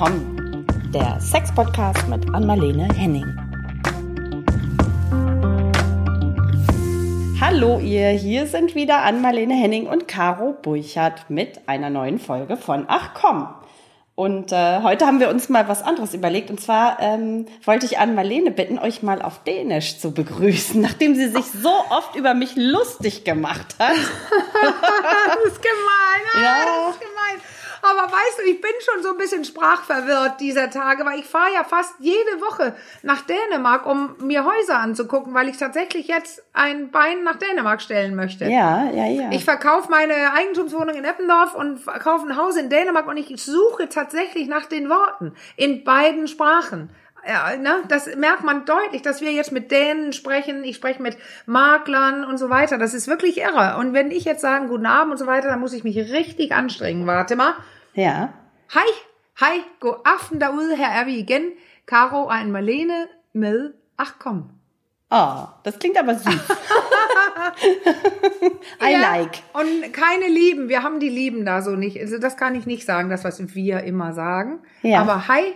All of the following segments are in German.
komm, der Sex-Podcast mit Anmalene Henning. Hallo ihr, hier sind wieder Anmalene Henning und Caro Burchardt mit einer neuen Folge von Ach komm. Und äh, heute haben wir uns mal was anderes überlegt. Und zwar ähm, wollte ich Ann-Marlene bitten, euch mal auf Dänisch zu begrüßen, nachdem sie sich so oft über mich lustig gemacht hat. das ist gemein. Ja. Das ist gemein. Aber weißt du, ich bin schon so ein bisschen sprachverwirrt dieser Tage, weil ich fahre ja fast jede Woche nach Dänemark, um mir Häuser anzugucken, weil ich tatsächlich jetzt ein Bein nach Dänemark stellen möchte. Ja, ja, ja. Ich verkaufe meine Eigentumswohnung in Eppendorf und verkaufe ein Haus in Dänemark und ich suche tatsächlich nach den Worten in beiden Sprachen ja, ne, das merkt man deutlich, dass wir jetzt mit Dänen sprechen, ich spreche mit Maklern und so weiter. Das ist wirklich irre. Und wenn ich jetzt sagen guten Abend und so weiter, dann muss ich mich richtig anstrengen. Warte mal. Ja. Hej, hej, god aften derude. Her er vi igen. Caro en Marlene med Ach komm. Oh, das klingt aber süß. I ja, like. Und keine Lieben, wir haben die Lieben da so nicht. Also das kann ich nicht sagen, das was wir immer sagen. Ja. Aber hi,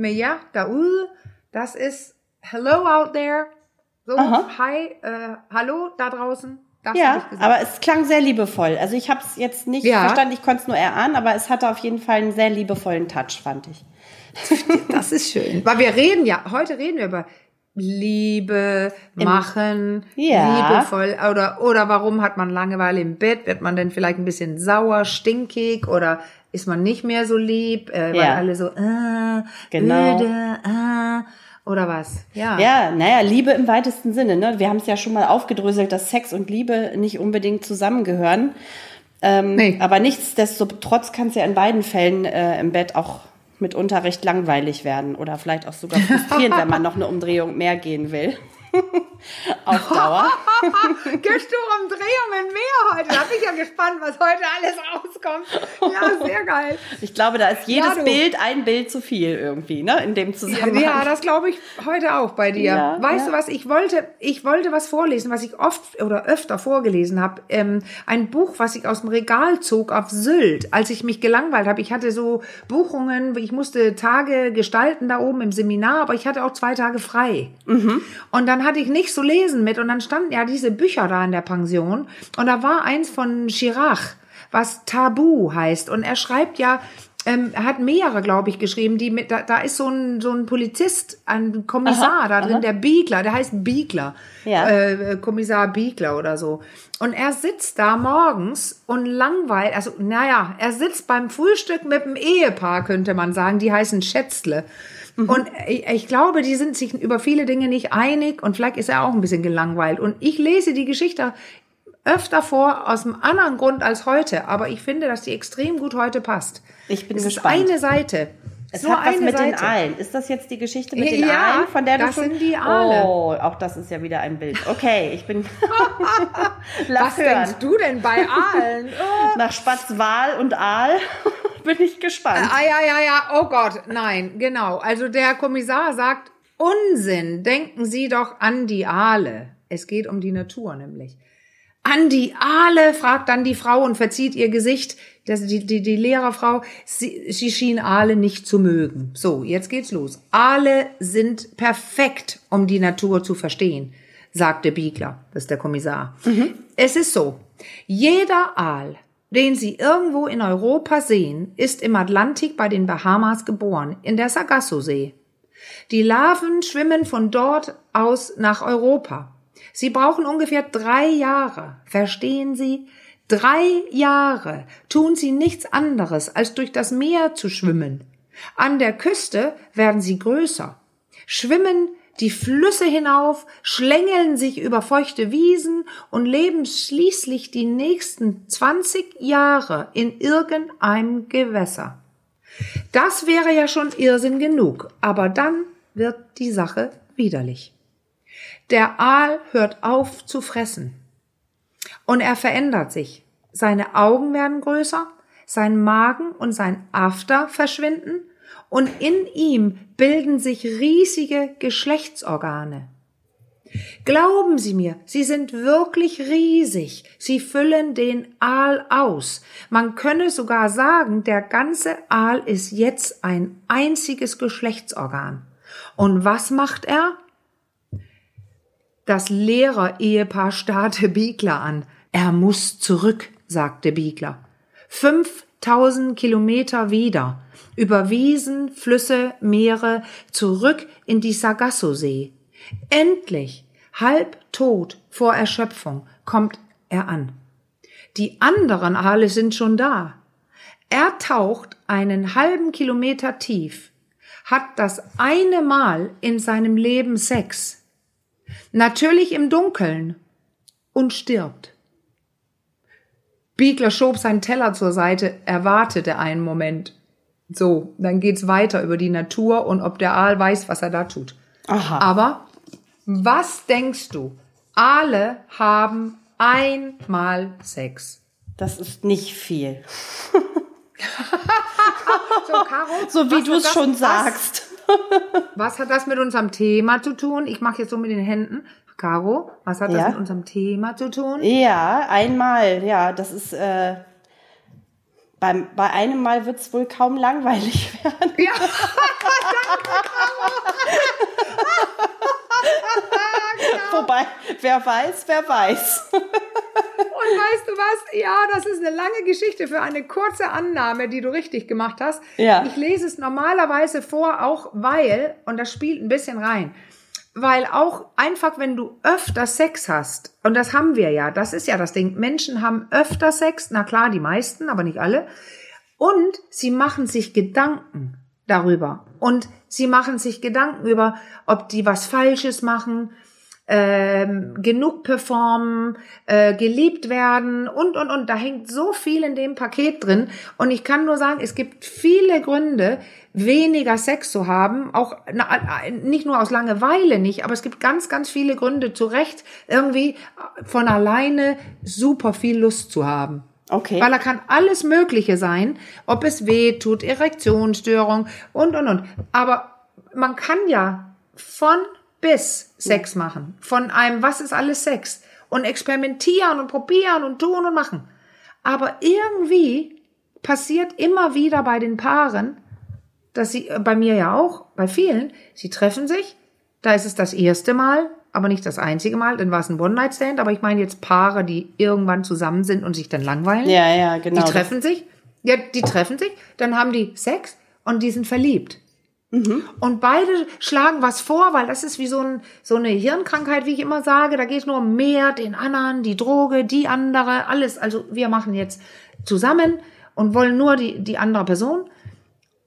med jer derude. Das ist Hello out there. So, Aha. hi, äh, hallo da draußen. Das ja, aber es klang sehr liebevoll. Also ich habe es jetzt nicht ja. verstanden, ich konnte es nur erahnen, aber es hatte auf jeden Fall einen sehr liebevollen Touch, fand ich. Das ist schön. Weil wir reden ja, heute reden wir über Liebe, machen, ja. liebevoll oder oder warum hat man Langeweile im Bett? Wird man denn vielleicht ein bisschen sauer, stinkig oder ist man nicht mehr so lieb, äh, weil ja. alle so äh, genau. öde, äh, oder was? Ja. Ja, naja, Liebe im weitesten Sinne. Ne? Wir haben es ja schon mal aufgedröselt, dass Sex und Liebe nicht unbedingt zusammengehören. Ähm, nee. Aber nichtsdestotrotz kann es ja in beiden Fällen äh, im Bett auch mitunter recht langweilig werden oder vielleicht auch sogar frustrierend, wenn man noch eine Umdrehung mehr gehen will. Auf Dauer. Um Drehungen mehr heute? Da bin ich ja gespannt, was heute alles rauskommt. Ja, sehr geil. Ich glaube, da ist jedes ja, Bild ein Bild zu viel irgendwie, ne? In dem Zusammenhang. Ja, das glaube ich heute auch bei dir. Ja, weißt ja. du was? Ich wollte, ich wollte was vorlesen, was ich oft oder öfter vorgelesen habe. Ähm, ein Buch, was ich aus dem Regal zog auf Sylt, als ich mich gelangweilt habe. Ich hatte so Buchungen, ich musste Tage gestalten da oben im Seminar, aber ich hatte auch zwei Tage frei. Mhm. Und dann hatte ich nicht so lesen mit und dann standen ja diese Bücher da in der Pension und da war eins von Chirac, was Tabu heißt und er schreibt ja ähm, er hat mehrere, glaube ich, geschrieben, die mit, da, da ist so ein, so ein Polizist, ein Kommissar aha, da drin, aha. der Biegler, der heißt Biegler, ja. äh, Kommissar Biegler oder so. Und er sitzt da morgens und langweilt, also naja, er sitzt beim Frühstück mit dem Ehepaar, könnte man sagen, die heißen Schätzle. Mhm. Und ich, ich, glaube, die sind sich über viele Dinge nicht einig und vielleicht ist er auch ein bisschen gelangweilt. Und ich lese die Geschichte öfter vor aus einem anderen Grund als heute, aber ich finde, dass die extrem gut heute passt. Ich bin es gespannt. Ist eine Seite. Es Nur hat was mit Seite. den Aalen. Ist das jetzt die Geschichte mit den ja, Aalen, von der du das schon... sind die Aale. Oh, auch das ist ja wieder ein Bild. Okay, ich bin... was hören. denkst du denn bei Aalen? Nach Spatzwal und Aal bin ich gespannt. Ah, ja, ja, ja. Oh Gott, nein, genau. Also der Kommissar sagt, Unsinn, denken Sie doch an die Aale. Es geht um die Natur nämlich. An die Aale, fragt dann die Frau und verzieht ihr Gesicht. Das, die, die, die Lehrerfrau, sie, sie schien Aale nicht zu mögen. So, jetzt geht's los. Aale sind perfekt, um die Natur zu verstehen, sagte Biegler, das ist der Kommissar. Mhm. Es ist so, jeder Aal, den Sie irgendwo in Europa sehen, ist im Atlantik bei den Bahamas geboren, in der Sargasso-See. Die Larven schwimmen von dort aus nach Europa. Sie brauchen ungefähr drei Jahre. Verstehen Sie? Drei Jahre tun sie nichts anderes, als durch das Meer zu schwimmen. An der Küste werden sie größer, schwimmen die Flüsse hinauf, schlängeln sich über feuchte Wiesen und leben schließlich die nächsten 20 Jahre in irgendeinem Gewässer. Das wäre ja schon Irrsinn genug, aber dann wird die Sache widerlich. Der Aal hört auf zu fressen. Und er verändert sich. Seine Augen werden größer, sein Magen und sein After verschwinden und in ihm bilden sich riesige Geschlechtsorgane. Glauben Sie mir, sie sind wirklich riesig. Sie füllen den Aal aus. Man könne sogar sagen, der ganze Aal ist jetzt ein einziges Geschlechtsorgan. Und was macht er? Das Lehrer-Ehepaar starrte Biegler an. Er muss zurück, sagte Biegler. 5000 Kilometer wieder. Über Wiesen, Flüsse, Meere, zurück in die Sargasso-See. Endlich, halb tot vor Erschöpfung, kommt er an. Die anderen Aale sind schon da. Er taucht einen halben Kilometer tief, hat das eine Mal in seinem Leben Sex, natürlich im Dunkeln, und stirbt. Biegler schob seinen Teller zur Seite, er wartete einen Moment. So, dann geht's weiter über die Natur und ob der Aal weiß, was er da tut. Aha. Aber was denkst du? Aale haben einmal Sex. Das ist nicht viel. so, Caro, so wie du es schon sagst. Was hat das mit unserem Thema zu tun? Ich mache jetzt so mit den Händen. Caro, was hat ja. das mit unserem Thema zu tun? Ja, einmal, ja, das ist äh, beim, bei einem Mal wird es wohl kaum langweilig werden. Ja, Wobei, wer weiß, wer weiß. Und weißt du was? Ja, das ist eine lange Geschichte für eine kurze Annahme, die du richtig gemacht hast. Ja. Ich lese es normalerweise vor, auch weil, und das spielt ein bisschen rein, weil auch einfach, wenn du öfter Sex hast, und das haben wir ja, das ist ja das Ding, Menschen haben öfter Sex, na klar, die meisten, aber nicht alle, und sie machen sich Gedanken darüber. Und sie machen sich Gedanken über, ob die was Falsches machen, ähm, genug performen, äh, geliebt werden und, und, und. Da hängt so viel in dem Paket drin. Und ich kann nur sagen, es gibt viele Gründe, weniger Sex zu haben. Auch na, nicht nur aus Langeweile nicht, aber es gibt ganz, ganz viele Gründe zu Recht, irgendwie von alleine super viel Lust zu haben. Okay. Weil er kann alles Mögliche sein, ob es weh tut, Erektionsstörung und, und, und. Aber man kann ja von bis Sex machen. Von einem, was ist alles Sex? Und experimentieren und probieren und tun und machen. Aber irgendwie passiert immer wieder bei den Paaren, dass sie, äh, bei mir ja auch, bei vielen, sie treffen sich, da ist es das erste Mal, aber nicht das einzige Mal, dann war es ein One-Night-Stand, aber ich meine jetzt Paare, die irgendwann zusammen sind und sich dann langweilen. Ja, ja, genau. Die treffen sich, ja, die treffen sich, dann haben die Sex und die sind verliebt. Mhm. Und beide schlagen was vor, weil das ist wie so, ein, so eine Hirnkrankheit, wie ich immer sage. Da geht es nur um mehr, den anderen, die Droge, die andere, alles. Also wir machen jetzt zusammen und wollen nur die, die andere Person.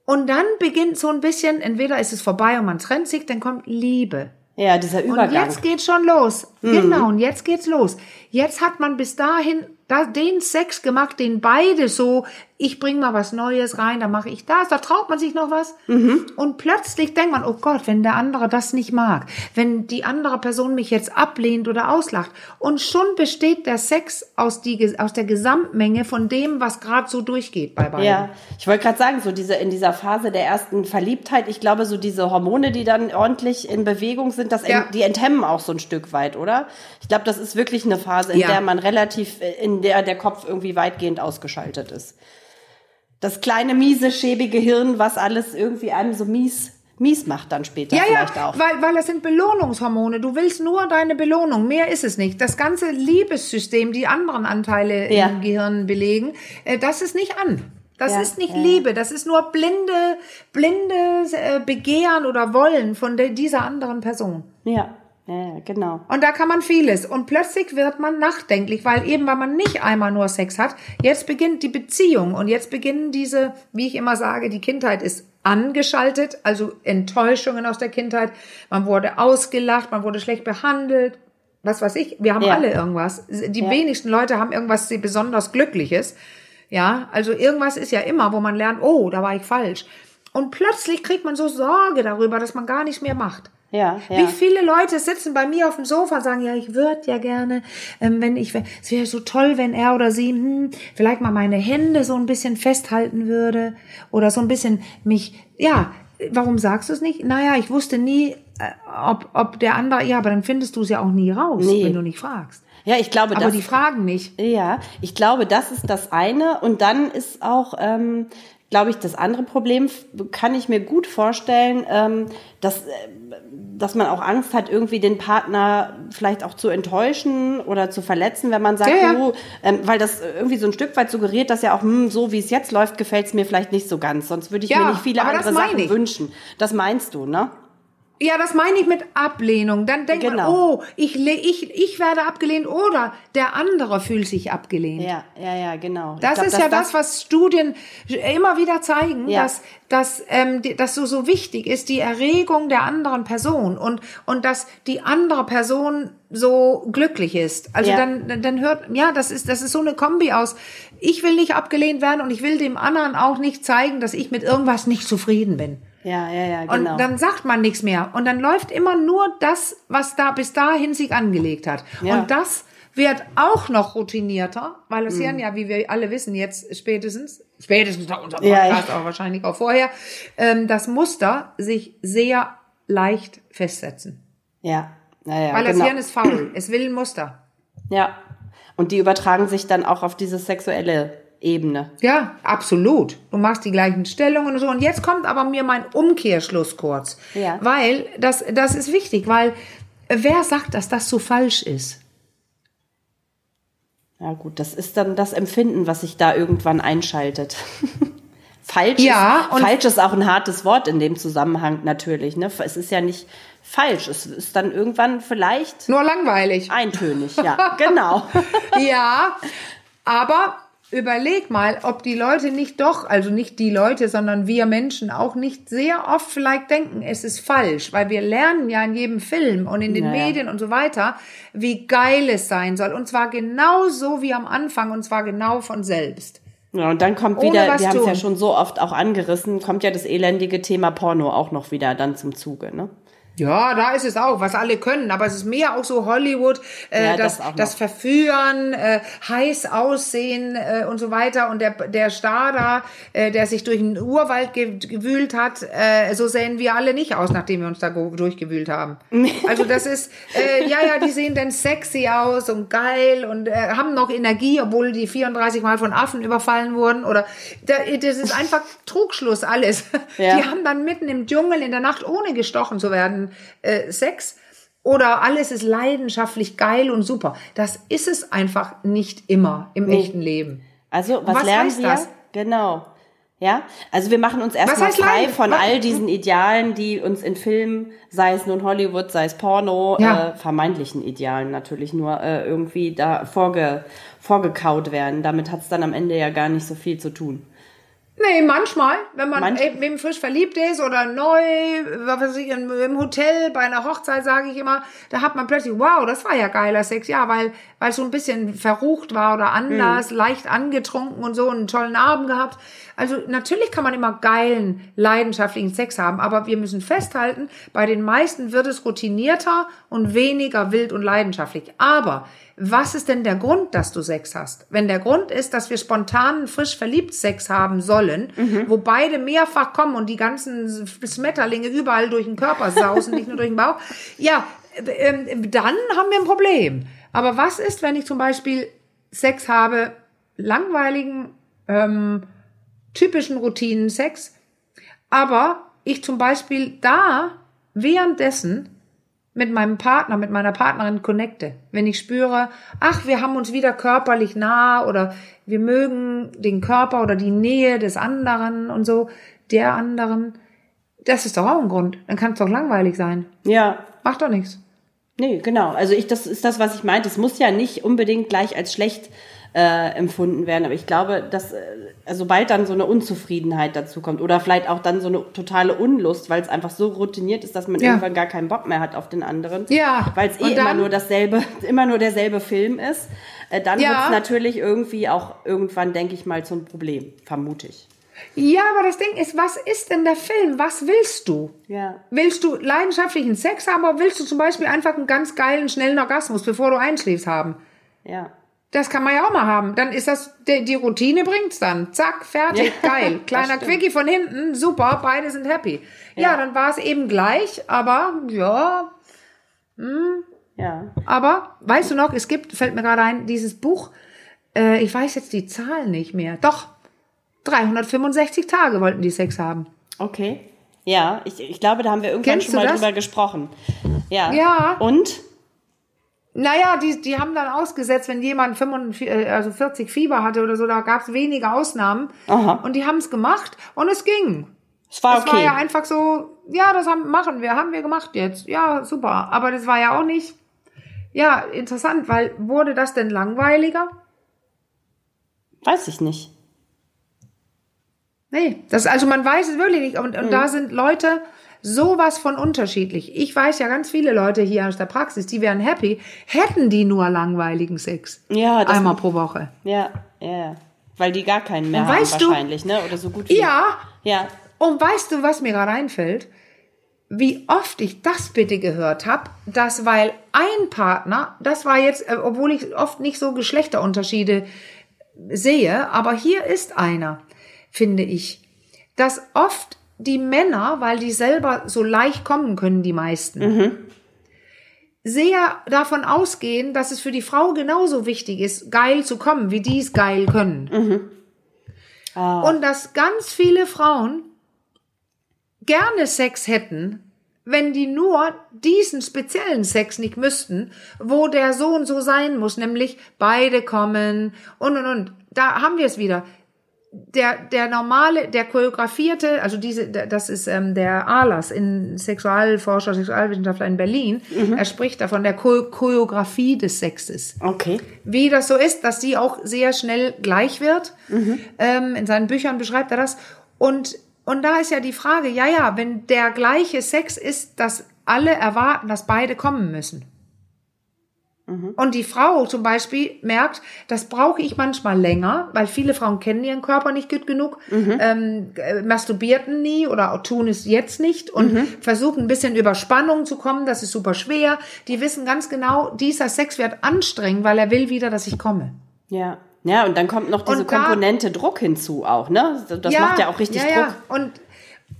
Und dann beginnt so ein bisschen, entweder ist es vorbei und man trennt sich, dann kommt Liebe. Ja, dieser Übergang. Und jetzt geht's schon los. Mhm. Genau, und jetzt geht's los. Jetzt hat man bis dahin da, den Sex gemacht, den beide so, ich bring mal was Neues rein, da mache ich das, da traut man sich noch was. Mhm. Und plötzlich denkt man, oh Gott, wenn der andere das nicht mag, wenn die andere Person mich jetzt ablehnt oder auslacht. Und schon besteht der Sex aus, die, aus der Gesamtmenge von dem, was gerade so durchgeht bei beiden. Ja, ich wollte gerade sagen, so diese, in dieser Phase der ersten Verliebtheit, ich glaube, so diese Hormone, die dann ordentlich in Bewegung sind, das, ja. die enthemmen auch so ein Stück weit, oder? Ich glaube, das ist wirklich eine Phase, in ja. der man relativ äh, in der der Kopf irgendwie weitgehend ausgeschaltet ist. Das kleine, miese, schäbige Hirn, was alles irgendwie einem so mies mies macht dann später ja, vielleicht ja, auch. Weil, weil das sind Belohnungshormone. Du willst nur deine Belohnung. Mehr ist es nicht. Das ganze Liebessystem, die anderen Anteile ja. im Gehirn belegen, äh, das ist nicht an. Das ja, ist nicht ja. Liebe, das ist nur blinde, blinde äh, Begehren oder Wollen von dieser anderen Person. Ja. Ja, genau. Und da kann man vieles. Und plötzlich wird man nachdenklich, weil eben, weil man nicht einmal nur Sex hat, jetzt beginnt die Beziehung und jetzt beginnen diese, wie ich immer sage, die Kindheit ist angeschaltet, also Enttäuschungen aus der Kindheit. Man wurde ausgelacht, man wurde schlecht behandelt, was weiß ich. Wir haben ja. alle irgendwas. Die ja. wenigsten Leute haben irgendwas besonders Glückliches. Ja, also irgendwas ist ja immer, wo man lernt, oh, da war ich falsch. Und plötzlich kriegt man so Sorge darüber, dass man gar nichts mehr macht. Ja, ja. Wie viele Leute sitzen bei mir auf dem Sofa und sagen, ja, ich würde ja gerne, ähm, wenn ich, es wäre so toll, wenn er oder sie hm, vielleicht mal meine Hände so ein bisschen festhalten würde oder so ein bisschen mich, ja, warum sagst du es nicht? Naja, ich wusste nie, äh, ob, ob der andere, ja, aber dann findest du es ja auch nie raus, nee. wenn du nicht fragst. Ja, ich glaube, aber das, die fragen nicht. Ja, ich glaube, das ist das eine. Und dann ist auch, ähm, glaube ich, das andere Problem, kann ich mir gut vorstellen, ähm, dass, äh, dass man auch Angst hat, irgendwie den Partner vielleicht auch zu enttäuschen oder zu verletzen, wenn man sagt, ja, ja. Oh, ähm, weil das irgendwie so ein Stück weit suggeriert, dass ja auch, hm, so wie es jetzt läuft, gefällt es mir vielleicht nicht so ganz. Sonst würde ich ja, mir nicht viele andere Sachen ich. wünschen. Das meinst du, ne? Ja, das meine ich mit Ablehnung. Dann denkt genau. man, oh, ich, ich, ich werde abgelehnt oder der andere fühlt sich abgelehnt. Ja, ja, ja, genau. Das glaub, ist ja das, was Studien immer wieder zeigen, ja. dass, dass, ähm, dass so, so wichtig ist, die Erregung der anderen Person und, und dass die andere Person so glücklich ist. Also ja. dann, dann hört, ja, das ist, das ist so eine Kombi aus, ich will nicht abgelehnt werden und ich will dem anderen auch nicht zeigen, dass ich mit irgendwas nicht zufrieden bin. Ja, ja, ja, genau. Und dann sagt man nichts mehr. Und dann läuft immer nur das, was da bis dahin sich angelegt hat. Ja. Und das wird auch noch routinierter, weil es mhm. ja, wie wir alle wissen, jetzt spätestens, spätestens nach unserem Podcast, ja. aber wahrscheinlich auch vorher, ähm, das Muster sich sehr leicht festsetzen. Ja, naja, Weil das genau. Hirn ist faul. Es will ein Muster. Ja. Und die übertragen sich dann auch auf dieses sexuelle Ebene. Ja, absolut. Du machst die gleichen Stellungen und so. Und jetzt kommt aber mir mein Umkehrschluss kurz. Ja. Weil das, das ist wichtig, weil wer sagt, dass das so falsch ist? Ja, gut, das ist dann das Empfinden, was sich da irgendwann einschaltet. falsch, ja, ist, falsch ist auch ein hartes Wort in dem Zusammenhang natürlich. Ne? Es ist ja nicht falsch. Es ist dann irgendwann vielleicht. Nur langweilig. Eintönig, ja, genau. ja, aber überleg mal, ob die Leute nicht doch, also nicht die Leute, sondern wir Menschen auch nicht sehr oft vielleicht denken, es ist falsch, weil wir lernen ja in jedem Film und in den naja. Medien und so weiter, wie geil es sein soll. Und zwar genau so wie am Anfang und zwar genau von selbst. Ja, und dann kommt wieder, wir haben es ja schon so oft auch angerissen, kommt ja das elendige Thema Porno auch noch wieder dann zum Zuge, ne? Ja, da ist es auch, was alle können. Aber es ist mehr auch so Hollywood, äh, ja, das, das, das Verführen, äh, heiß aussehen äh, und so weiter. Und der, der Star da, äh, der sich durch den Urwald gewühlt hat, äh, so sehen wir alle nicht aus, nachdem wir uns da durchgewühlt haben. also das ist, äh, ja, ja, die sehen dann sexy aus und geil und äh, haben noch Energie, obwohl die 34 Mal von Affen überfallen wurden. Oder da, das ist einfach Trugschluss alles. Ja. Die haben dann mitten im Dschungel in der Nacht, ohne gestochen zu werden, äh, Sex oder alles ist leidenschaftlich geil und super. Das ist es einfach nicht immer im nee. echten Leben. Also, was, was lernen wir? Das? Genau. Ja, also wir machen uns erstmal frei von was? all diesen Idealen, die uns in Filmen, sei es nun Hollywood, sei es Porno, ja. äh, vermeintlichen Idealen natürlich nur äh, irgendwie da vorge, vorgekaut werden. Damit hat es dann am Ende ja gar nicht so viel zu tun. Nee, manchmal, wenn man Manch eben frisch verliebt ist oder neu, was weiß ich, im Hotel, bei einer Hochzeit, sage ich immer, da hat man plötzlich, wow, das war ja geiler Sex, ja, weil weil es so ein bisschen verrucht war oder anders, mhm. leicht angetrunken und so einen tollen Abend gehabt. Also natürlich kann man immer geilen, leidenschaftlichen Sex haben, aber wir müssen festhalten, bei den meisten wird es routinierter und weniger wild und leidenschaftlich. Aber was ist denn der Grund, dass du Sex hast? Wenn der Grund ist, dass wir spontan frisch verliebt Sex haben sollen, mhm. wo beide mehrfach kommen und die ganzen Smetterlinge überall durch den Körper sausen, nicht nur durch den Bauch, ja, ähm, dann haben wir ein Problem. Aber was ist, wenn ich zum Beispiel Sex habe, langweiligen, ähm, typischen Routinen Sex, aber ich zum Beispiel da währenddessen mit meinem Partner, mit meiner Partnerin connecte. Wenn ich spüre, ach, wir haben uns wieder körperlich nah oder wir mögen den Körper oder die Nähe des anderen und so, der anderen, das ist doch auch ein Grund. Dann kann es doch langweilig sein. Ja. Macht doch nichts. Nee, genau. Also ich, das ist das, was ich meinte. Es muss ja nicht unbedingt gleich als schlecht äh, empfunden werden. Aber ich glaube, dass äh, sobald dann so eine Unzufriedenheit dazu kommt oder vielleicht auch dann so eine totale Unlust, weil es einfach so routiniert ist, dass man ja. irgendwann gar keinen Bock mehr hat auf den anderen, ja. weil es eh immer nur dasselbe, immer nur derselbe Film ist, äh, dann ja. wird es natürlich irgendwie auch irgendwann, denke ich mal, zum Problem, vermute ich. Ja, aber das Ding ist, was ist denn der Film? Was willst du? Ja. Willst du leidenschaftlichen Sex haben oder willst du zum Beispiel einfach einen ganz geilen, schnellen Orgasmus, bevor du einschläfst haben? Ja. Das kann man ja auch mal haben. Dann ist das, die, Routine bringt's dann. Zack, fertig, ja, geil. Kleiner Quickie von hinten, super, beide sind happy. Ja, ja dann war es eben gleich, aber ja. Hm. Ja. Aber, weißt du noch, es gibt, fällt mir gerade ein, dieses Buch, äh, ich weiß jetzt die Zahl nicht mehr. Doch, 365 Tage wollten die Sex haben. Okay. Ja, ich, ich glaube, da haben wir irgendwann Kennst schon mal das? drüber gesprochen. Ja. Ja. Und? Naja, die, die haben dann ausgesetzt, wenn jemand 45, äh, also 40 Fieber hatte oder so, da gab es wenige Ausnahmen. Aha. Und die haben es gemacht und es ging. Es war okay. Es war ja einfach so, ja, das haben, machen wir, haben wir gemacht jetzt. Ja, super. Aber das war ja auch nicht, ja, interessant, weil wurde das denn langweiliger? Weiß ich nicht. Nee, das, also man weiß es wirklich nicht. Und, und mhm. da sind Leute, sowas von unterschiedlich. Ich weiß ja ganz viele Leute hier aus der Praxis, die wären happy, hätten die nur langweiligen Sex. Ja, das einmal pro Woche. Ja, ja, weil die gar keinen mehr und haben wahrscheinlich, du, ne? Oder so gut wie. Ja. Ja. Und weißt du, was mir gerade einfällt? Wie oft ich das bitte gehört habe, dass weil ein Partner, das war jetzt, äh, obwohl ich oft nicht so Geschlechterunterschiede sehe, aber hier ist einer, finde ich, dass oft die Männer, weil die selber so leicht kommen können, die meisten, mhm. sehr davon ausgehen, dass es für die Frau genauso wichtig ist, geil zu kommen, wie die es geil können. Mhm. Ah. Und dass ganz viele Frauen gerne Sex hätten, wenn die nur diesen speziellen Sex nicht müssten, wo der so und so sein muss, nämlich beide kommen und und und. Da haben wir es wieder der, der normale, der choreografierte, also diese, das ist ähm, der Alas, in Sexualforscher, Sexualwissenschaftler in Berlin. Mhm. Er spricht davon der Choreografie des Sexes. Okay. Wie das so ist, dass sie auch sehr schnell gleich wird. Mhm. Ähm, in seinen Büchern beschreibt er das. Und, und da ist ja die Frage, ja, ja, wenn der gleiche Sex ist, dass alle erwarten, dass beide kommen müssen. Mhm. Und die Frau zum Beispiel merkt, das brauche ich manchmal länger, weil viele Frauen kennen ihren Körper nicht gut genug, mhm. ähm, äh, masturbierten nie oder tun es jetzt nicht und mhm. versuchen ein bisschen über Spannung zu kommen, das ist super schwer. Die wissen ganz genau, dieser Sex wird anstrengend, weil er will wieder, dass ich komme. Ja. Ja, und dann kommt noch diese da, Komponente Druck hinzu auch, ne? Das ja, macht ja auch richtig ja, Druck. Ja. Und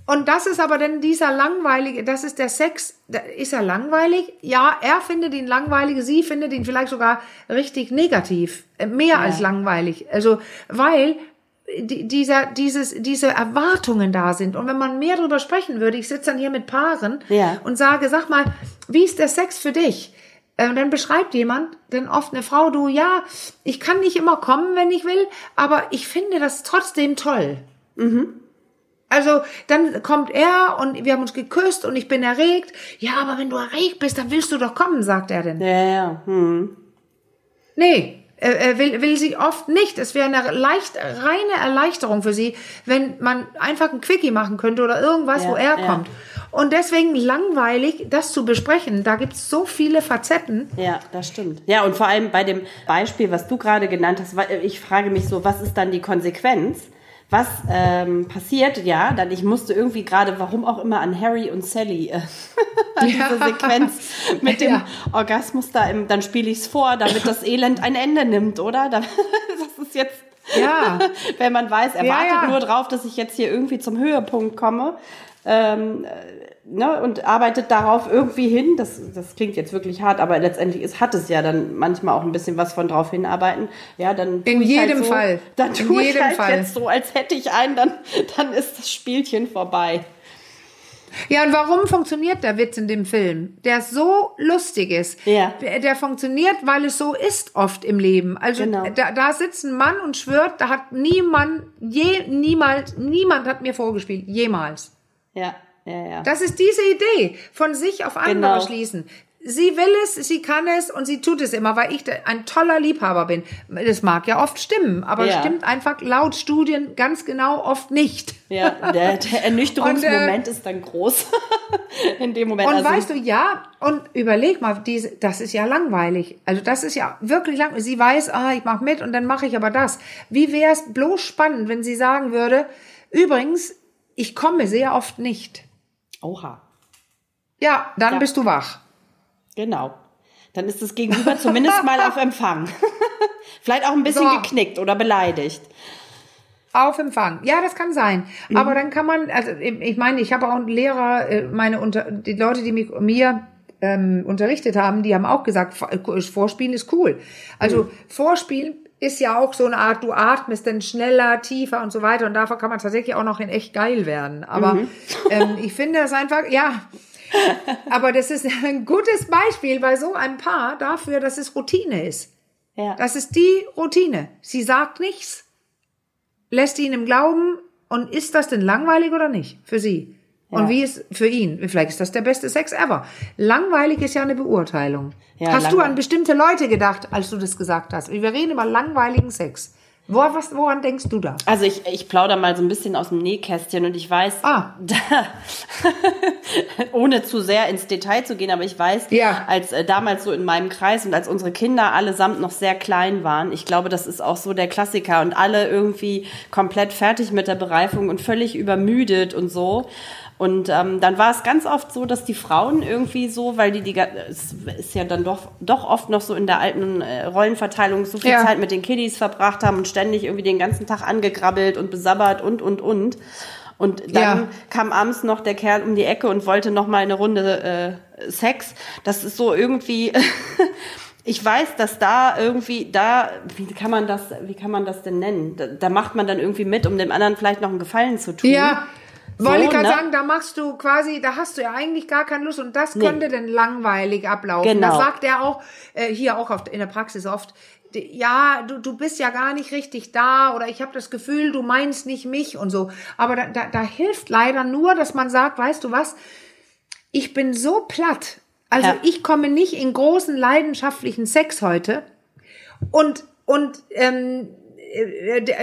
und das ist aber dann dieser langweilige, das ist der Sex, ist er langweilig? Ja, er findet ihn langweilig, sie findet ihn vielleicht sogar richtig negativ, äh, mehr ja. als langweilig. Also, weil dieser, dieses, diese Erwartungen da sind. Und wenn man mehr darüber sprechen würde, ich sitze dann hier mit Paaren ja. und sage, sag mal, wie ist der Sex für dich? Und äh, dann beschreibt jemand, denn oft eine Frau, du, ja, ich kann nicht immer kommen, wenn ich will, aber ich finde das trotzdem toll. Mhm. Also dann kommt er und wir haben uns geküsst und ich bin erregt. Ja, aber wenn du erregt bist, dann willst du doch kommen, sagt er denn. Ja, ja. Hm. Nee, er will, will sie oft nicht. Es wäre eine leicht, reine Erleichterung für sie, wenn man einfach ein Quickie machen könnte oder irgendwas, ja, wo er ja. kommt. Und deswegen langweilig, das zu besprechen. Da gibt's so viele Facetten. Ja, das stimmt. Ja, und vor allem bei dem Beispiel, was du gerade genannt hast, ich frage mich so, was ist dann die Konsequenz? Was ähm, passiert, ja, dann ich musste irgendwie gerade, warum auch immer, an Harry und Sally, äh, an ja. diese Sequenz mit dem ja. Orgasmus da, im, dann spiele ich es vor, damit das Elend ein Ende nimmt, oder? das ist jetzt, ja. wenn man weiß, er ja, wartet nur drauf, dass ich jetzt hier irgendwie zum Höhepunkt komme. Ähm, ne, und arbeitet darauf irgendwie hin. Das, das klingt jetzt wirklich hart, aber letztendlich ist, hat es ja dann manchmal auch ein bisschen was von drauf hinarbeiten. Ja, dann in halt jedem halt so, Fall. Dann tue ich halt Fall. jetzt so, als hätte ich einen, dann, dann ist das Spielchen vorbei. Ja, und warum funktioniert der Witz in dem Film? Der so lustig ist. Ja. Der, der funktioniert, weil es so ist oft im Leben. Also genau. da, da sitzt ein Mann und schwört, da hat niemand, je, niemals, niemand hat mir vorgespielt. Jemals. Ja. Ja, ja. Das ist diese Idee, von sich auf andere genau. schließen. Sie will es, sie kann es und sie tut es immer, weil ich ein toller Liebhaber bin. Das mag ja oft stimmen, aber ja. stimmt einfach laut Studien ganz genau oft nicht. Ja, der, der Ernüchterungsmoment äh, ist dann groß in dem Moment. Und also, weißt du, ja, und überleg mal, diese, das ist ja langweilig. Also das ist ja wirklich langweilig. Sie weiß, ah, ich mach mit und dann mache ich aber das. Wie wäre es bloß spannend, wenn sie sagen würde, übrigens, ich komme sehr oft nicht. Oha. Ja, dann ja. bist du wach. Genau. Dann ist das Gegenüber zumindest mal auf Empfang. Vielleicht auch ein bisschen so. geknickt oder beleidigt. Auf Empfang. Ja, das kann sein. Mhm. Aber dann kann man, also ich meine, ich habe auch einen Lehrer, äh, meine unter, die Leute, die mich, mir ähm, unterrichtet haben, die haben auch gesagt, Vorspielen ist cool. Also mhm. Vorspielen ist ja auch so eine Art, du atmest dann schneller, tiefer und so weiter und davon kann man tatsächlich auch noch in echt geil werden. Aber mhm. ähm, ich finde das einfach, ja, aber das ist ein gutes Beispiel bei so einem Paar dafür, dass es Routine ist. Ja. Das ist die Routine. Sie sagt nichts, lässt ihn im Glauben und ist das denn langweilig oder nicht für sie? Ja. Und wie ist für ihn? Vielleicht ist das der beste Sex ever. Langweilig ist ja eine Beurteilung. Ja, Hast du an bestimmte Leute gedacht, als du das gesagt hast? Wir reden über langweiligen Sex. Wo, was, woran denkst du da? Also ich, ich plaudere mal so ein bisschen aus dem Nähkästchen und ich weiß, ah. da, ohne zu sehr ins Detail zu gehen, aber ich weiß, ja. als äh, damals so in meinem Kreis und als unsere Kinder allesamt noch sehr klein waren, ich glaube, das ist auch so der Klassiker und alle irgendwie komplett fertig mit der Bereifung und völlig übermüdet und so. Und ähm, dann war es ganz oft so, dass die Frauen irgendwie so, weil die, die es ist ja dann doch, doch oft noch so in der alten äh, Rollenverteilung so viel ja. Zeit mit den Kiddies verbracht haben und ständig irgendwie den ganzen Tag angegrabbelt und besabbert und, und, und. Und dann ja. kam abends noch der Kerl um die Ecke und wollte noch mal eine Runde äh, Sex. Das ist so irgendwie ich weiß, dass da irgendwie, da, wie kann man das, wie kann man das denn nennen? Da, da, macht man dann irgendwie mit, um dem anderen vielleicht noch einen Gefallen zu tun. Ja, wollte ich gerade ne? sagen, da machst du quasi, da hast du ja eigentlich gar keine Lust und das nee. könnte denn langweilig ablaufen. Genau. Das sagt er auch, äh, hier auch oft, in der Praxis oft, ja, du, du bist ja gar nicht richtig da oder ich habe das Gefühl, du meinst nicht mich und so. Aber da, da, da hilft leider nur, dass man sagt, weißt du was, ich bin so platt. Also ja. ich komme nicht in großen leidenschaftlichen Sex heute und und ähm, äh, äh,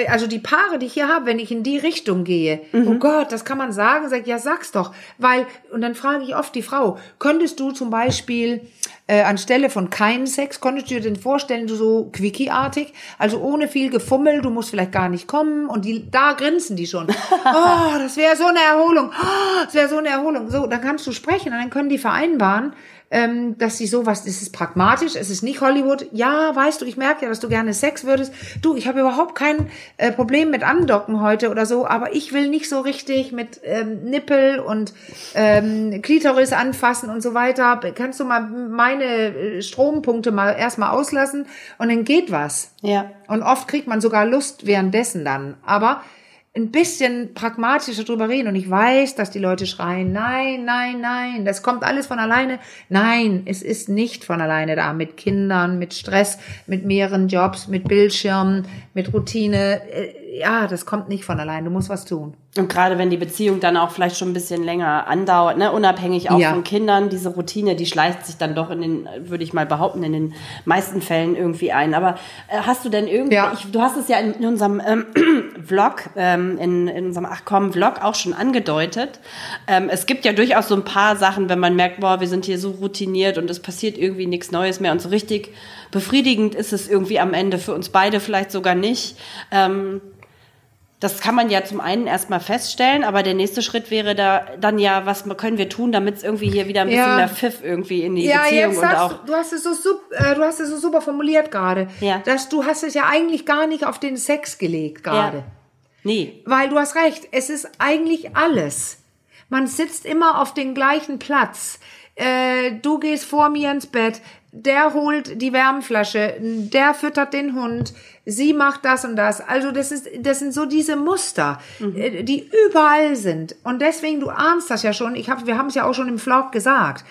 also die Paare, die ich hier habe, wenn ich in die Richtung gehe, mhm. oh Gott, das kann man sagen, sag ja, sag's doch, weil und dann frage ich oft die Frau, könntest du zum Beispiel äh, anstelle von keinen Sex, könntest du dir den vorstellen, du so Quickie-artig, also ohne viel Gefummel, du musst vielleicht gar nicht kommen und die da grinsen die schon. Oh, das wäre so eine Erholung, oh, das wäre so eine Erholung. So, dann kannst du sprechen und dann können die vereinbaren, ähm, dass sie sowas, das ist pragmatisch, es ist nicht Hollywood. Ja, weißt du, ich merke ja, dass du gerne Sex würdest. Du, ich habe überhaupt kein äh, Problem mit Andocken heute oder so, aber ich will nicht so richtig mit ähm, Nippel und ähm, Klitoris anfassen und so weiter. Kannst du mal meine äh, Strompunkte mal erstmal auslassen und dann geht was. Ja. Und oft kriegt man sogar Lust währenddessen dann. Aber ein bisschen pragmatischer drüber reden und ich weiß, dass die Leute schreien, nein, nein, nein, das kommt alles von alleine. Nein, es ist nicht von alleine da mit Kindern, mit Stress, mit mehreren Jobs, mit Bildschirmen, mit Routine. Äh, ja, das kommt nicht von allein. Du musst was tun. Und gerade wenn die Beziehung dann auch vielleicht schon ein bisschen länger andauert, ne, unabhängig auch ja. von Kindern, diese Routine, die schleicht sich dann doch in den, würde ich mal behaupten, in den meisten Fällen irgendwie ein. Aber äh, hast du denn irgendwie, ja. ich, du hast es ja in, in unserem ähm, Vlog, ähm, in, in unserem Ach komm Vlog auch schon angedeutet. Ähm, es gibt ja durchaus so ein paar Sachen, wenn man merkt, boah, wir sind hier so routiniert und es passiert irgendwie nichts Neues mehr und so richtig befriedigend ist es irgendwie am Ende für uns beide vielleicht sogar nicht. Ähm, das kann man ja zum einen erstmal feststellen, aber der nächste Schritt wäre da dann ja, was können wir tun, damit es irgendwie hier wieder ein bisschen ja. mehr Pfiff irgendwie in die ja, Beziehung jetzt und auch. Du, du hast es so äh, du hast es so super formuliert gerade, ja. dass du hast es ja eigentlich gar nicht auf den Sex gelegt gerade. Ja. Nee. Weil du hast recht, es ist eigentlich alles. Man sitzt immer auf den gleichen Platz. Äh, du gehst vor mir ins Bett, der holt die Wärmflasche, der füttert den Hund, sie macht das und das. Also das ist, das sind so diese Muster, mhm. Die überall sind. Und deswegen, du ahnst das ja schon. Ich hab, wir haben es ja auch schon im Vlog gesagt.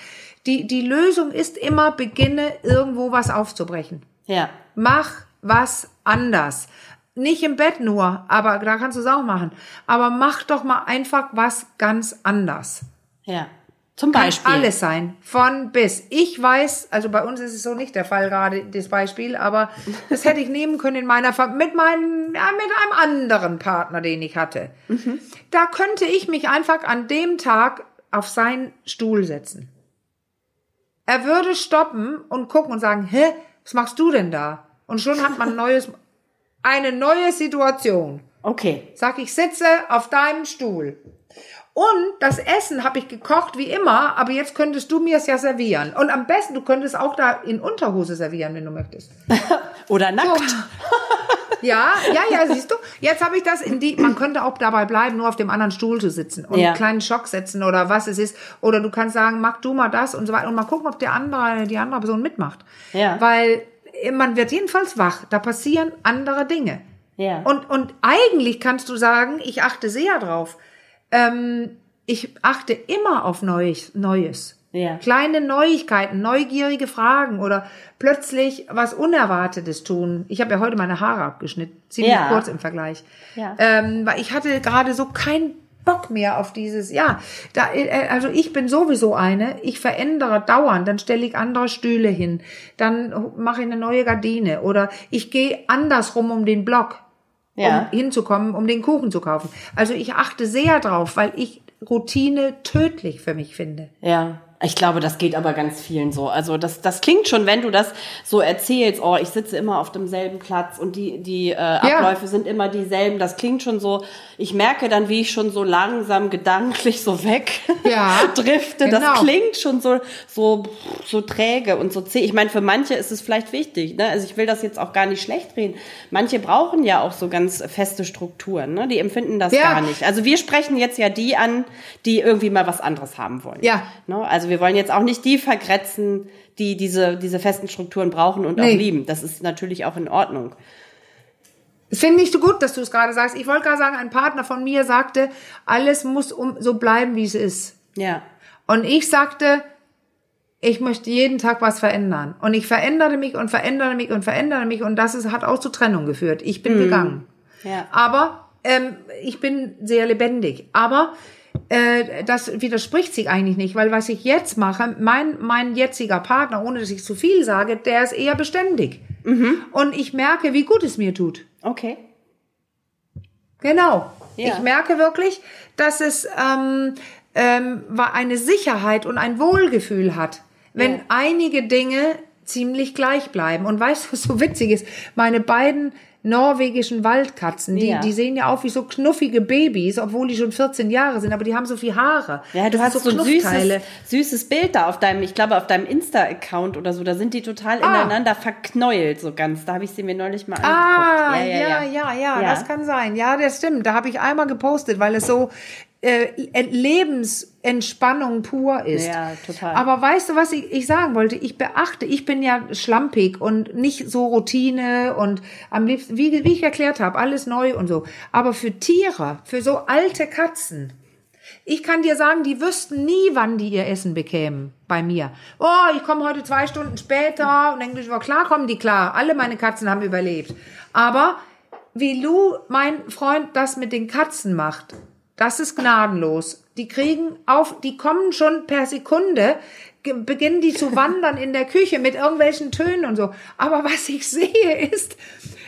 Die, die Lösung ist immer, beginne irgendwo was aufzubrechen. Ja. Mach was anders. Nicht im Bett nur, aber da kannst du es auch machen. Aber mach doch mal einfach was ganz anders. Ja. Zum Beispiel. Kann alles sein. Von bis. Ich weiß, also bei uns ist es so nicht der Fall gerade, das Beispiel, aber das hätte ich nehmen können in meiner, mit meinem, ja, mit einem anderen Partner, den ich hatte. Mhm. Da könnte ich mich einfach an dem Tag auf seinen Stuhl setzen. Er würde stoppen und gucken und sagen, hä, was machst du denn da? Und schon hat man ein neues, eine neue Situation. Okay. Sag, ich sitze auf deinem Stuhl. Und das Essen habe ich gekocht wie immer, aber jetzt könntest du mir es ja servieren. Und am besten, du könntest auch da in Unterhose servieren, wenn du möchtest. Oder nackt. So. Ja, ja, ja, siehst du. Jetzt habe ich das in die, man könnte auch dabei bleiben, nur auf dem anderen Stuhl zu sitzen und ja. einen kleinen Schock setzen oder was es ist. Oder du kannst sagen, mach du mal das und so weiter und mal gucken, ob der andere, die andere Person mitmacht. Ja. Weil man wird jedenfalls wach. Da passieren andere Dinge. Ja. Und, und eigentlich kannst du sagen, ich achte sehr drauf. Ähm, ich achte immer auf Neues. Neues. Ja. Kleine Neuigkeiten, neugierige Fragen oder plötzlich was Unerwartetes tun. Ich habe ja heute meine Haare abgeschnitten, ziemlich ja. kurz im Vergleich. Ja. Ähm, weil ich hatte gerade so keinen Bock mehr auf dieses, ja, da, äh, also ich bin sowieso eine, ich verändere dauernd, dann stelle ich andere Stühle hin, dann mache ich eine neue Gardine oder ich gehe andersrum um den Block, ja. um hinzukommen, um den Kuchen zu kaufen. Also ich achte sehr drauf, weil ich Routine tödlich für mich finde. Ja. Ich glaube, das geht aber ganz vielen so. Also das, das klingt schon, wenn du das so erzählst, oh, ich sitze immer auf demselben Platz und die, die äh, Abläufe ja. sind immer dieselben. Das klingt schon so, ich merke dann, wie ich schon so langsam gedanklich so weg ja, drifte. Genau. Das klingt schon so, so, so träge und so zäh. Ich meine, für manche ist es vielleicht wichtig. Ne? Also ich will das jetzt auch gar nicht schlecht reden. Manche brauchen ja auch so ganz feste Strukturen. Ne? Die empfinden das ja. gar nicht. Also wir sprechen jetzt ja die an, die irgendwie mal was anderes haben wollen. Ja. Ne? Also wir wollen jetzt auch nicht die vergrätzen, die diese, diese festen Strukturen brauchen und nee. auch lieben. Das ist natürlich auch in Ordnung. Ich finde nicht so gut, dass du es gerade sagst. Ich wollte gerade sagen, ein Partner von mir sagte, alles muss um, so bleiben, wie es ist. Ja. Und ich sagte, ich möchte jeden Tag was verändern. Und ich veränderte mich und veränderte mich und veränderte mich und das ist, hat auch zu Trennung geführt. Ich bin mhm. gegangen. Ja. Aber ähm, ich bin sehr lebendig. Aber äh, das widerspricht sich eigentlich nicht, weil was ich jetzt mache, mein, mein jetziger Partner, ohne dass ich zu viel sage, der ist eher beständig. Mhm. Und ich merke, wie gut es mir tut. Okay. Genau. Ja. Ich merke wirklich, dass es ähm, ähm, eine Sicherheit und ein Wohlgefühl hat, wenn ja. einige Dinge ziemlich gleich bleiben. Und weißt du, was so witzig ist? Meine beiden norwegischen Waldkatzen. Die, ja. die sehen ja auch wie so knuffige Babys, obwohl die schon 14 Jahre sind, aber die haben so viel Haare. Ja, du das hast so ein süßes, süßes Bild da auf deinem, ich glaube auf deinem Insta-Account oder so, da sind die total ah. ineinander verknäult, so ganz. Da habe ich sie mir neulich mal angeguckt. Ah, ja, ja, ja, ja, ja, ja, das kann sein. Ja, das stimmt. Da habe ich einmal gepostet, weil es so äh, Lebensentspannung pur ist. Ja, total. Aber weißt du, was ich, ich sagen wollte? Ich beachte, ich bin ja schlampig und nicht so Routine und am liebsten, wie, wie ich erklärt habe, alles neu und so. Aber für Tiere, für so alte Katzen, ich kann dir sagen, die wüssten nie, wann die ihr Essen bekämen bei mir. Oh, ich komme heute zwei Stunden später und denke war klar kommen die klar. Alle meine Katzen haben überlebt. Aber wie Lou, mein Freund, das mit den Katzen macht, das ist gnadenlos. Die kriegen auf, die kommen schon per Sekunde, beginnen die zu wandern in der Küche mit irgendwelchen Tönen und so. Aber was ich sehe ist,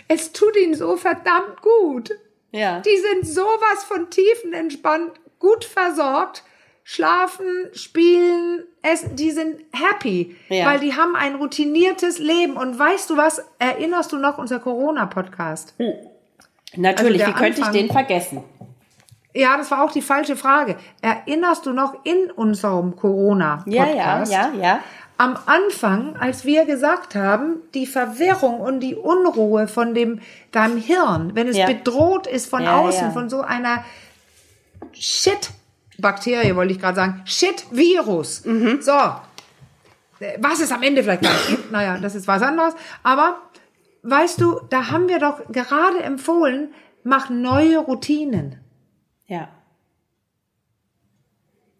es tut ihnen so verdammt gut. Ja. Die sind sowas von tiefenentspannt, gut versorgt, schlafen, spielen, essen, die sind happy, ja. weil die haben ein routiniertes Leben. Und weißt du was, erinnerst du noch unser Corona-Podcast? Hm. Natürlich, also wie könnte ich den vergessen? Ja, das war auch die falsche Frage. Erinnerst du noch in unserem Corona-Podcast? Ja, ja, ja, ja. Am Anfang, als wir gesagt haben, die Verwirrung und die Unruhe von dem, deinem Hirn, wenn es ja. bedroht ist von ja, außen, von so einer Shit-Bakterie, wollte ich gerade sagen, Shit-Virus. Mhm. So. Was ist am Ende vielleicht gleich? naja, das ist was anderes. Aber, weißt du, da haben wir doch gerade empfohlen, mach neue Routinen. Ja.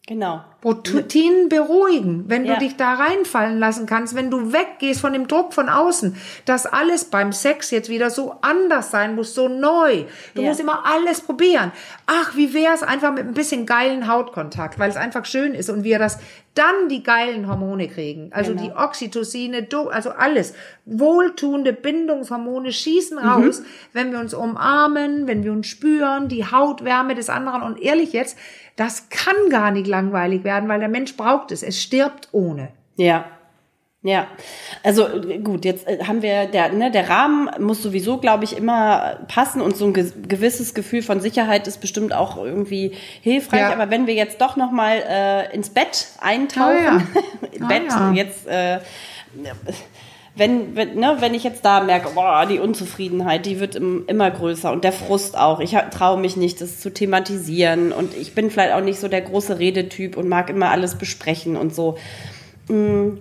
Genau. Routinen beruhigen, wenn ja. du dich da reinfallen lassen kannst, wenn du weggehst von dem Druck von außen, dass alles beim Sex jetzt wieder so anders sein muss, so neu. Du ja. musst immer alles probieren. Ach, wie wäre es einfach mit ein bisschen geilen Hautkontakt, weil es einfach schön ist und wir das dann die geilen Hormone kriegen. Also genau. die Oxytocine, also alles. Wohltuende Bindungshormone schießen mhm. raus, mhm. wenn wir uns umarmen, wenn wir uns spüren, die Hautwärme des anderen. Und ehrlich jetzt, das kann gar nicht langweilig werden, weil der Mensch braucht es. Es stirbt ohne. Ja. Ja, also gut, jetzt äh, haben wir, der, ne, der Rahmen muss sowieso, glaube ich, immer passen und so ein gewisses Gefühl von Sicherheit ist bestimmt auch irgendwie hilfreich. Ja. Aber wenn wir jetzt doch noch mal äh, ins Bett eintauchen, oh ja. Bett oh ja. jetzt, äh, wenn, wenn, ne, wenn ich jetzt da merke, boah, die Unzufriedenheit, die wird im, immer größer und der Frust auch. Ich traue mich nicht, das zu thematisieren und ich bin vielleicht auch nicht so der große Redetyp und mag immer alles besprechen und so. Hm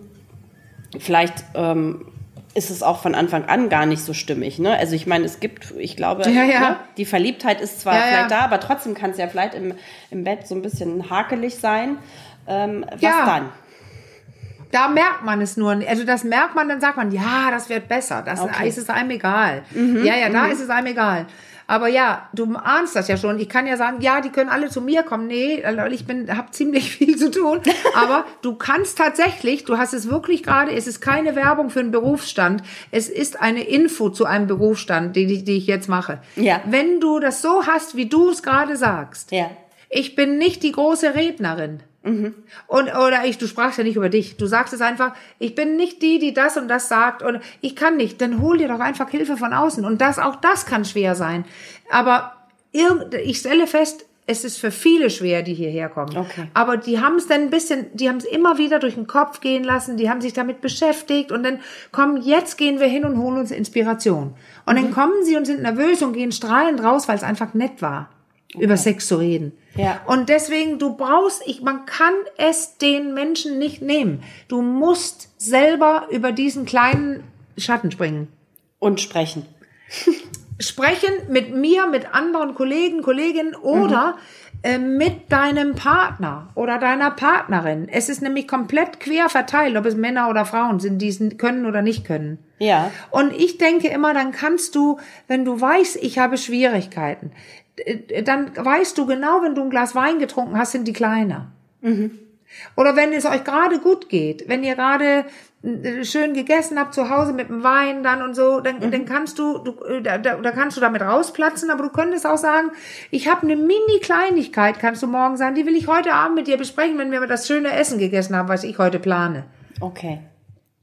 vielleicht ähm, ist es auch von Anfang an gar nicht so stimmig. Ne? Also ich meine, es gibt, ich glaube, ja, ja. Ne, die Verliebtheit ist zwar ja, vielleicht da, aber trotzdem kann es ja vielleicht im, im Bett so ein bisschen hakelig sein. Ähm, was dann? Da merkt man es nur. Also das merkt man, dann sagt man, ja, das wird besser. Das okay. ist es einem egal. Mhm. Ja, ja, da mhm. ist es einem egal. Aber ja, du ahnst das ja schon. Ich kann ja sagen, ja, die können alle zu mir kommen. Nee, ich bin, habe ziemlich viel zu tun. Aber du kannst tatsächlich, du hast es wirklich gerade, es ist keine Werbung für einen Berufsstand. Es ist eine Info zu einem Berufsstand, die, die ich jetzt mache. Ja. Wenn du das so hast, wie du es gerade sagst. Ja. Ich bin nicht die große Rednerin. Mhm. Und oder ich, du sprachst ja nicht über dich. Du sagst es einfach, ich bin nicht die, die das und das sagt und ich kann nicht. Dann hol dir doch einfach Hilfe von außen. Und das, auch das kann schwer sein. Aber ich stelle fest, es ist für viele schwer, die hierher kommen. Okay. Aber die haben es dann ein bisschen, die haben es immer wieder durch den Kopf gehen lassen, die haben sich damit beschäftigt und dann kommen, jetzt gehen wir hin und holen uns Inspiration. Und mhm. dann kommen sie und sind nervös und gehen strahlend raus, weil es einfach nett war, okay. über Sex zu reden. Ja. Und deswegen, du brauchst, ich, man kann es den Menschen nicht nehmen. Du musst selber über diesen kleinen Schatten springen. Und sprechen. sprechen mit mir, mit anderen Kollegen, Kolleginnen oder mhm. äh, mit deinem Partner oder deiner Partnerin. Es ist nämlich komplett quer verteilt, ob es Männer oder Frauen sind, die es können oder nicht können. Ja. Und ich denke immer, dann kannst du, wenn du weißt, ich habe Schwierigkeiten, dann weißt du genau, wenn du ein Glas Wein getrunken hast, sind die kleiner. Mhm. Oder wenn es euch gerade gut geht, wenn ihr gerade äh, schön gegessen habt zu Hause mit dem Wein dann und so, dann, mhm. dann kannst du, du äh, da, da kannst du damit rausplatzen, aber du könntest auch sagen, ich habe eine mini Kleinigkeit, kannst du morgen sagen, die will ich heute Abend mit dir besprechen, wenn wir das schöne Essen gegessen haben, was ich heute plane. Okay.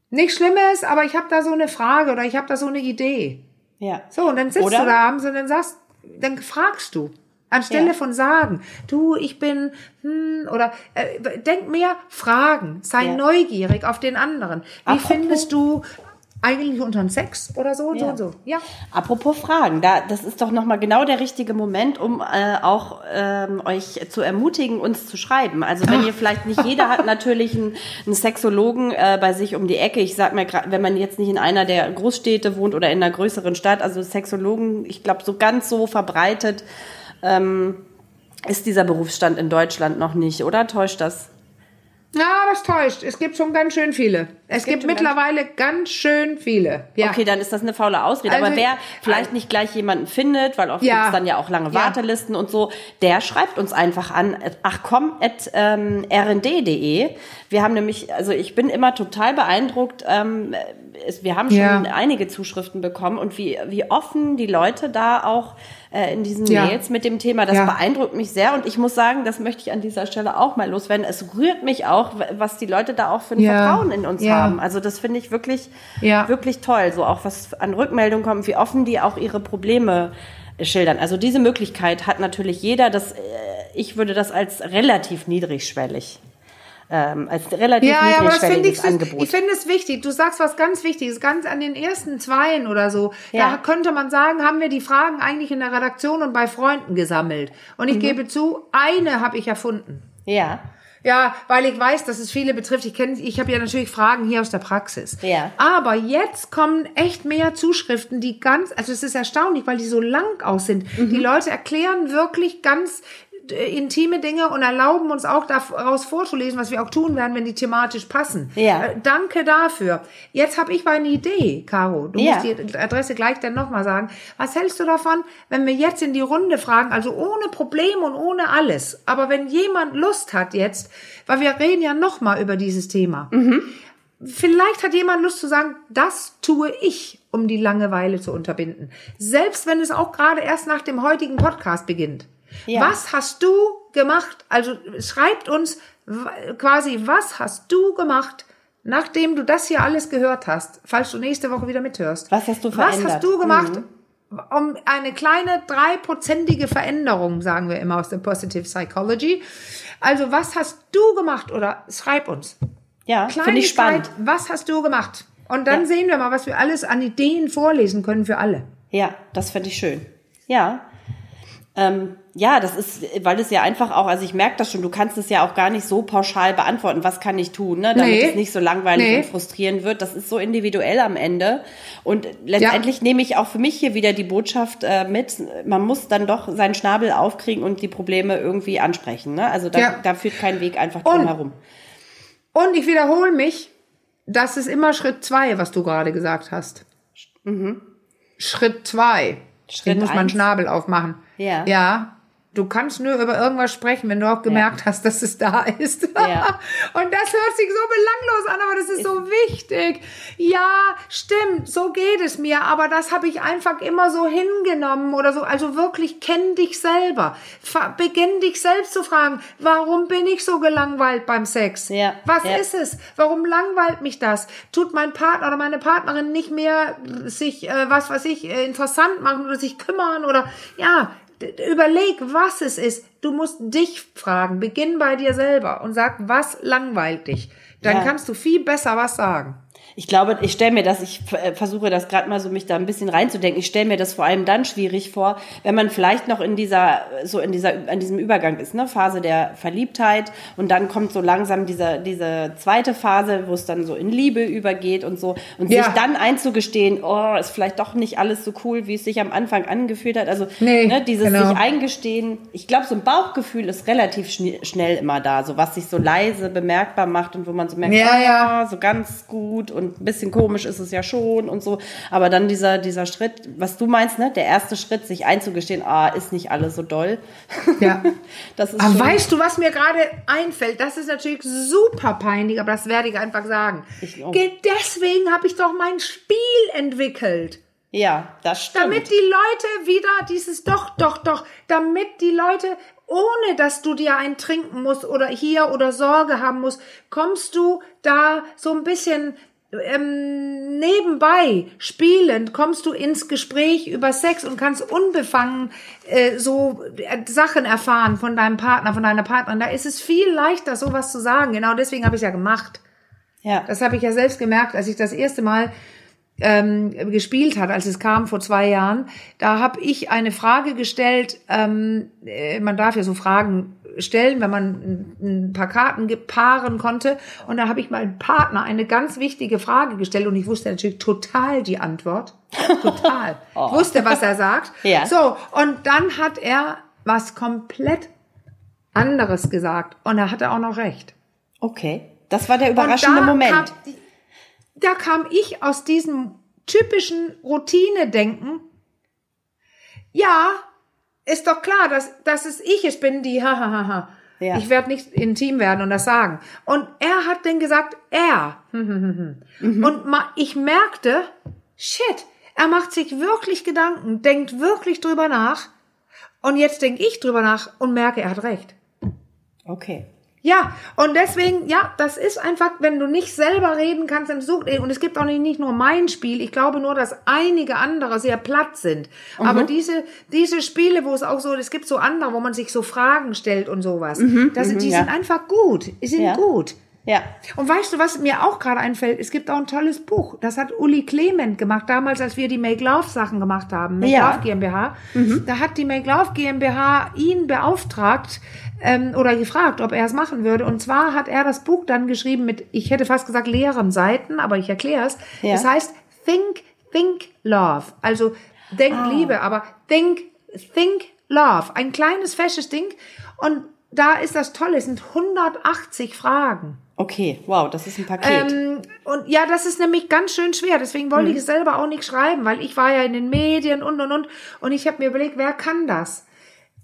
Nicht Schlimmes, aber ich habe da so eine Frage oder ich habe da so eine Idee. Ja. So, und dann sitzt oder? du da abends und dann sagst, dann fragst du. Anstelle ja. von sagen, du, ich bin, hm, oder äh, denk mehr Fragen, sei ja. neugierig auf den anderen. Wie Apropos, findest du eigentlich unter dem Sex oder so und ja. so und so. Ja. Apropos Fragen, da das ist doch nochmal genau der richtige Moment, um äh, auch ähm, euch zu ermutigen, uns zu schreiben. Also wenn ihr vielleicht nicht jeder hat natürlich einen, einen Sexologen äh, bei sich um die Ecke. Ich sag mir gerade, wenn man jetzt nicht in einer der Großstädte wohnt oder in einer größeren Stadt, also Sexologen, ich glaube so ganz so verbreitet ähm, ist dieser Berufsstand in Deutschland noch nicht, oder täuscht das? Na, das täuscht. Es gibt schon ganz schön viele. Es, es gibt, gibt mittlerweile ganz schön viele. Ja. Okay, dann ist das eine faule Ausrede. Also, Aber wer vielleicht nicht gleich jemanden findet, weil oft ja. gibt's dann ja auch lange Wartelisten ja. und so, der schreibt uns einfach an, ach komm, at ähm, rnd.de. Wir haben nämlich, also ich bin immer total beeindruckt, ähm, es, wir haben schon ja. einige Zuschriften bekommen und wie, wie offen die Leute da auch äh, in diesen ja. Mails mit dem Thema. Das ja. beeindruckt mich sehr und ich muss sagen, das möchte ich an dieser Stelle auch mal loswerden. Es rührt mich auch, was die Leute da auch für ein. Vertrauen in uns haben. Also das finde ich wirklich, wirklich toll. So auch was an Rückmeldungen kommt, wie offen die auch ihre Probleme schildern. Also diese Möglichkeit hat natürlich jeder. Das, äh, ich würde das als relativ niedrigschwellig ähm, als relativ ja, ja, niedrigschwelliges ja, Angebot. Ich finde es wichtig. Du sagst was ganz Wichtiges, ganz an den ersten Zweien oder so. Ja. Da könnte man sagen, haben wir die Fragen eigentlich in der Redaktion und bei Freunden gesammelt. Und ich mhm. gebe zu, eine habe ich erfunden. Ja. Ja, weil ich weiß, dass es viele betrifft. Ich kenne, ich habe ja natürlich Fragen hier aus der Praxis. Ja. Aber jetzt kommen echt mehr Zuschriften, die ganz, also es ist erstaunlich, weil die so lang aus sind. Mhm. Die Leute erklären wirklich ganz äh, intime Dinge und erlauben uns auch daraus vorzulesen, was wir auch tun werden, wenn die thematisch passen. Ja. Äh, danke dafür. Jetzt habe ich mal eine Idee, Caro. Du ja. musst die Adresse gleich dann nochmal sagen. Was hältst du davon, wenn wir jetzt in die Runde fragen, also ohne Problem und ohne alles, aber wenn jemand Lust hat jetzt, weil wir reden ja nochmal über dieses Thema. Mhm. Vielleicht hat jemand Lust zu sagen, das tue ich, um die Langeweile zu unterbinden. Selbst wenn es auch gerade erst nach dem heutigen Podcast beginnt. Ja. Was hast du gemacht? Also schreibt uns quasi, was hast du gemacht, nachdem du das hier alles gehört hast, falls du nächste Woche wieder mithörst. Was hast du verändert? Was hast du gemacht, mhm. um eine kleine dreiprozentige Veränderung, sagen wir immer aus der Positive Psychology. Also was hast du gemacht oder schreib uns. Ja, finde ich spannend. Zeit, was hast du gemacht? Und dann ja. sehen wir mal, was wir alles an Ideen vorlesen können für alle. Ja, das finde ich schön. Ja. Ähm, ja, das ist, weil es ja einfach auch, also ich merke das schon, du kannst es ja auch gar nicht so pauschal beantworten, was kann ich tun, ne, damit nee. es nicht so langweilig nee. und frustrierend wird. Das ist so individuell am Ende. Und letztendlich ja. nehme ich auch für mich hier wieder die Botschaft äh, mit, man muss dann doch seinen Schnabel aufkriegen und die Probleme irgendwie ansprechen. Ne? Also da, ja. da führt kein Weg einfach drum herum. Und ich wiederhole mich, das ist immer Schritt zwei, was du gerade gesagt hast. Mhm. Schritt zwei. Schritt ich muss meinen Schnabel aufmachen. Ja. Ja. Du kannst nur über irgendwas sprechen, wenn du auch gemerkt ja. hast, dass es da ist. Ja. Und das hört sich so belanglos an, aber das ist so wichtig. Ja, stimmt, so geht es mir, aber das habe ich einfach immer so hingenommen oder so. Also wirklich kenn dich selber. Beginn dich selbst zu fragen, warum bin ich so gelangweilt beim Sex? Ja. Was ja. ist es? Warum langweilt mich das? Tut mein Partner oder meine Partnerin nicht mehr sich, äh, was weiß ich, äh, interessant machen oder sich kümmern oder ja, Überleg, was es ist. Du musst dich fragen. Beginn bei dir selber und sag, was langweilt dich. Dann ja. kannst du viel besser was sagen ich glaube, ich stelle mir das, ich äh, versuche das gerade mal so mich da ein bisschen reinzudenken. Ich stelle mir das vor allem dann schwierig vor, wenn man vielleicht noch in dieser, so in dieser, an diesem Übergang ist, ne, Phase der Verliebtheit und dann kommt so langsam diese, diese zweite Phase, wo es dann so in Liebe übergeht und so und ja. sich dann einzugestehen, oh, ist vielleicht doch nicht alles so cool, wie es sich am Anfang angefühlt hat. Also nee, ne, dieses genau. sich eingestehen. Ich glaube, so ein Bauchgefühl ist relativ schn schnell immer da, so was sich so leise bemerkbar macht und wo man so merkt, ja, oh, ja. so ganz gut und ein bisschen komisch ist es ja schon und so. Aber dann dieser, dieser Schritt, was du meinst, ne? Der erste Schritt, sich einzugestehen, ah, ist nicht alles so doll. Ja. das ist aber weißt du, was mir gerade einfällt? Das ist natürlich super peinlich, aber das werde ich einfach sagen. Ich, Deswegen habe ich doch mein Spiel entwickelt. Ja, das stimmt. Damit die Leute wieder dieses doch, doch, doch, damit die Leute ohne dass du dir einen trinken musst oder hier oder Sorge haben musst, kommst du da so ein bisschen ähm, nebenbei spielend kommst du ins Gespräch über Sex und kannst unbefangen äh, so äh, Sachen erfahren von deinem Partner, von deiner Partnerin. Da ist es viel leichter, sowas zu sagen. Genau deswegen habe ich ja gemacht. Ja. Das habe ich ja selbst gemerkt, als ich das erste Mal ähm, gespielt hat, als es kam vor zwei Jahren. Da habe ich eine Frage gestellt. Ähm, äh, man darf ja so Fragen stellen, wenn man ein paar Karten paaren konnte. Und da habe ich meinem Partner eine ganz wichtige Frage gestellt und ich wusste natürlich total die Antwort. Total. oh. Ich wusste, was er sagt. Ja. So, und dann hat er was komplett anderes gesagt. Und er hatte auch noch recht. Okay. Das war der überraschende Moment. Kam, da kam ich aus diesem typischen Routine-Denken. Ja, ist doch klar, dass, dass es ich es bin, die hahaha. Ja. Ich werde nicht intim werden und das sagen. Und er hat dann gesagt, er. mhm. Und ich merkte, shit, er macht sich wirklich Gedanken, denkt wirklich drüber nach. Und jetzt denke ich drüber nach und merke, er hat recht. Okay. Ja, und deswegen, ja, das ist einfach, wenn du nicht selber reden kannst, dann such, und es gibt auch nicht, nicht nur mein Spiel, ich glaube nur, dass einige andere sehr platt sind. Mhm. Aber diese, diese Spiele, wo es auch so, es gibt so andere, wo man sich so Fragen stellt und sowas, mhm, das, die ja. sind einfach gut, die sind ja. gut. Ja. Und weißt du, was mir auch gerade einfällt? Es gibt auch ein tolles Buch. Das hat Uli Clement gemacht, damals, als wir die Make Love Sachen gemacht haben. Make ja. Love GmbH. Mhm. Da hat die Make Love GmbH ihn beauftragt, ähm, oder gefragt, ob er es machen würde. Und zwar hat er das Buch dann geschrieben mit, ich hätte fast gesagt leeren Seiten, aber ich erkläre es. Ja. Das heißt Think, Think, Love. Also denk ah. Liebe, aber Think, Think, Love. Ein kleines, fesches Ding. Und da ist das Tolle, es sind 180 Fragen. Okay, wow, das ist ein Paket. Ähm, und ja, das ist nämlich ganz schön schwer. Deswegen wollte hm. ich es selber auch nicht schreiben, weil ich war ja in den Medien und und und. Und ich habe mir überlegt, wer kann das?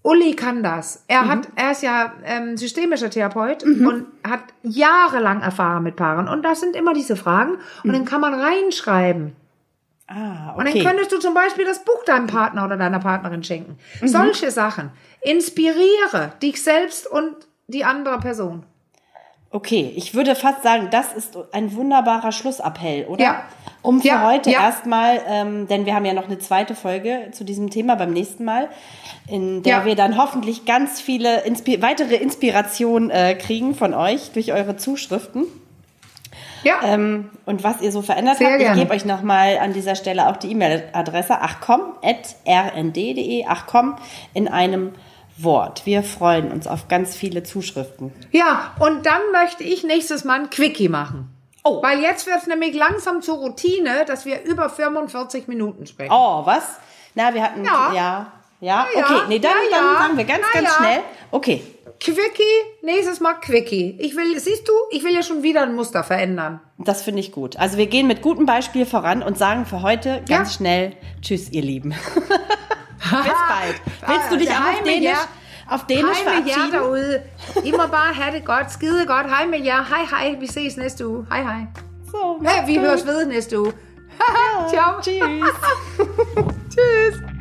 Uli kann das. Er mhm. hat, er ist ja ähm, systemischer Therapeut mhm. und hat jahrelang Erfahrung mit Paaren. Und das sind immer diese Fragen. Und mhm. dann kann man reinschreiben. Ah, okay. Und dann könntest du zum Beispiel das Buch deinem Partner oder deiner Partnerin schenken. Mhm. Solche Sachen. Inspiriere dich selbst und die andere Person. Okay, ich würde fast sagen, das ist ein wunderbarer Schlussappell, oder? Ja. Um für Ja, heute ja. erstmal, ähm, denn wir haben ja noch eine zweite Folge zu diesem Thema beim nächsten Mal, in der Ja. wir dann hoffentlich ganz viele Inspi weitere Inspirationen äh, kriegen von euch durch eure Zuschriften. Ja. Ähm, und was ihr so verändert Sehr habt, gerne. ich gebe euch nochmal an dieser Stelle auch die E-Mail-Adresse achcom.rnd.de, achcom in einem Wort. Wir freuen uns auf ganz viele Zuschriften. Ja, und dann möchte ich nächstes Mal ein Quickie machen. Oh. Weil jetzt wird es nämlich langsam zur Routine, dass wir über 45 Minuten sprechen. Oh, was? Na, wir hatten, ja, Ja. ja, Ja, okay, nee, dann, ja, dann ja. sagen wir ganz, ganz schnell. Okay, Quickie, nächstes Mal Quickie. Ich will, siehst du, ich will ja schon wieder ein Muster verändern. das finde ich gut. Also wir gehen mit gutem Beispiel voran und sagen für heute ganz Ja. schnell Tschüss, ihr Lieben. Bis bald. Willst du dich auch auf Dänisch, ja. auf Dänisch verabschieden? derude. I må bare have det godt. Skide godt. Hej med jer. Hej hej. Vi ses næste uge. Hej hej. So, Ja, vi høres ved næste uge. Ciao. Tschüss.